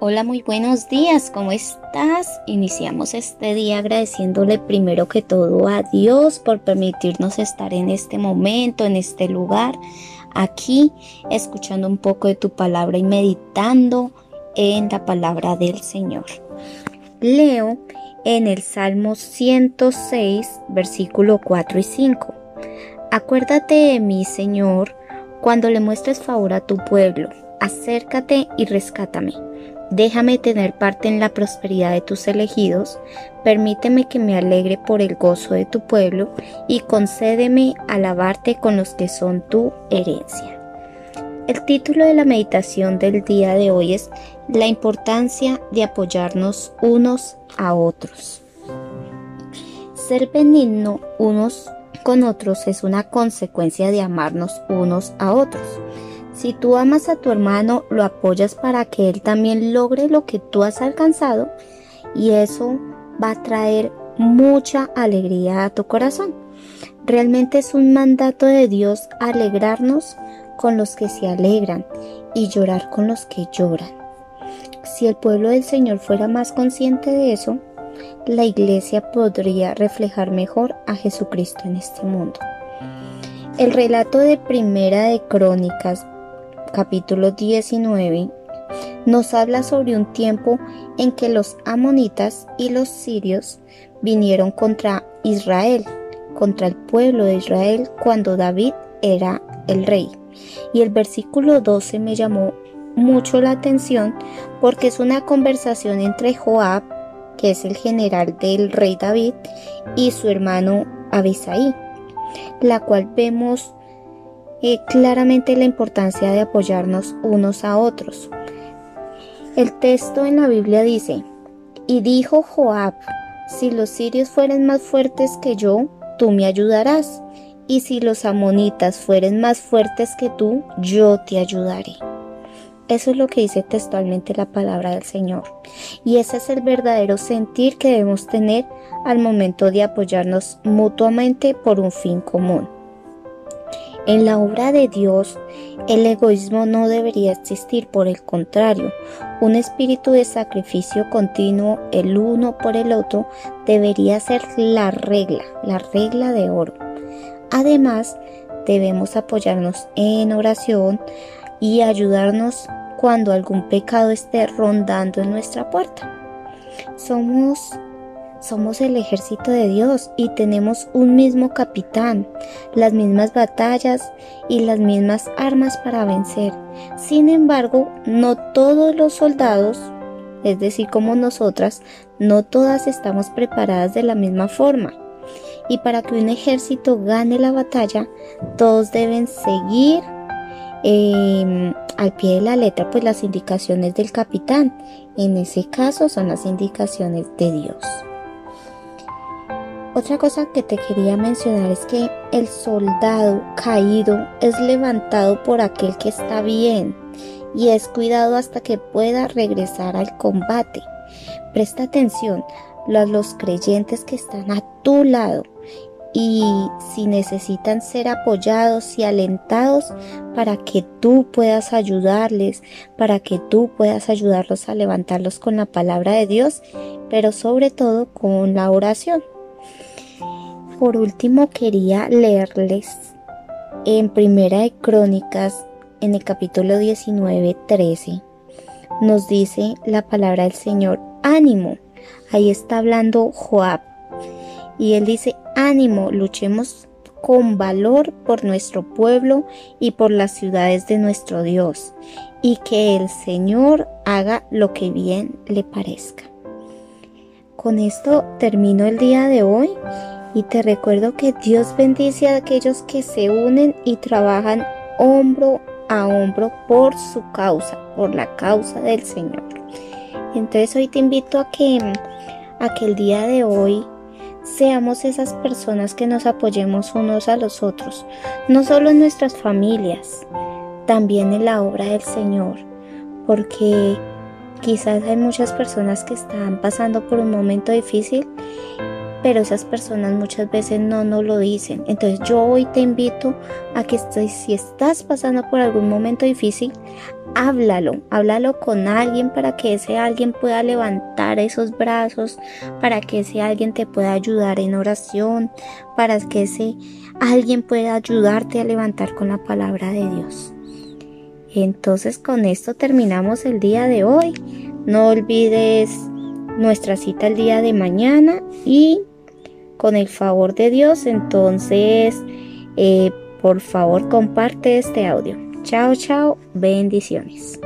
Hola, muy buenos días, ¿cómo estás? Iniciamos este día agradeciéndole primero que todo a Dios por permitirnos estar en este momento, en este lugar, aquí, escuchando un poco de tu palabra y meditando en la palabra del Señor. Leo en el Salmo 106, versículo 4 y 5. Acuérdate de mí, Señor, cuando le muestres favor a tu pueblo. Acércate y rescátame Déjame tener parte en la prosperidad de tus elegidos, permíteme que me alegre por el gozo de tu pueblo y concédeme alabarte con los que son tu herencia. El título de la meditación del día de hoy es La importancia de apoyarnos unos a otros. Ser benigno unos con otros es una consecuencia de amarnos unos a otros. Si tú amas a tu hermano, lo apoyas para que él también logre lo que tú has alcanzado y eso va a traer mucha alegría a tu corazón. Realmente es un mandato de Dios alegrarnos con los que se alegran y llorar con los que lloran. Si el pueblo del Señor fuera más consciente de eso, la iglesia podría reflejar mejor a Jesucristo en este mundo. El relato de Primera de Crónicas capítulo 19 nos habla sobre un tiempo en que los amonitas y los sirios vinieron contra Israel, contra el pueblo de Israel cuando David era el rey. Y el versículo 12 me llamó mucho la atención porque es una conversación entre Joab, que es el general del rey David, y su hermano Abisaí, la cual vemos y claramente la importancia de apoyarnos unos a otros. El texto en la Biblia dice, y dijo Joab, si los sirios fueren más fuertes que yo, tú me ayudarás, y si los amonitas fueren más fuertes que tú, yo te ayudaré. Eso es lo que dice textualmente la palabra del Señor. Y ese es el verdadero sentir que debemos tener al momento de apoyarnos mutuamente por un fin común. En la obra de Dios, el egoísmo no debería existir, por el contrario, un espíritu de sacrificio continuo el uno por el otro debería ser la regla, la regla de oro. Además, debemos apoyarnos en oración y ayudarnos cuando algún pecado esté rondando en nuestra puerta. Somos somos el ejército de Dios y tenemos un mismo capitán, las mismas batallas y las mismas armas para vencer. Sin embargo, no todos los soldados, es decir, como nosotras, no todas estamos preparadas de la misma forma. Y para que un ejército gane la batalla, todos deben seguir em, al pie de la letra pues las indicaciones del capitán. En ese caso son las indicaciones de Dios. Otra cosa que te quería mencionar es que el soldado caído es levantado por aquel que está bien y es cuidado hasta que pueda regresar al combate. Presta atención a los creyentes que están a tu lado y si necesitan ser apoyados y alentados para que tú puedas ayudarles, para que tú puedas ayudarlos a levantarlos con la palabra de Dios, pero sobre todo con la oración. Por último quería leerles en Primera de Crónicas, en el capítulo 19, 13, nos dice la palabra del Señor, ánimo. Ahí está hablando Joab. Y él dice, ánimo, luchemos con valor por nuestro pueblo y por las ciudades de nuestro Dios, y que el Señor haga lo que bien le parezca. Con esto termino el día de hoy y te recuerdo que Dios bendice a aquellos que se unen y trabajan hombro a hombro por su causa, por la causa del Señor. Entonces hoy te invito a que, a que el día de hoy seamos esas personas que nos apoyemos unos a los otros, no solo en nuestras familias, también en la obra del Señor, porque quizás hay muchas personas que están pasando por un momento difícil pero esas personas muchas veces no nos lo dicen. Entonces yo hoy te invito a que si estás pasando por algún momento difícil, háblalo, háblalo con alguien para que ese alguien pueda levantar esos brazos, para que ese alguien te pueda ayudar en oración, para que ese alguien pueda ayudarte a levantar con la palabra de Dios. Entonces con esto terminamos el día de hoy. No olvides nuestra cita el día de mañana y con el favor de Dios entonces eh, por favor comparte este audio. Chao, chao, bendiciones.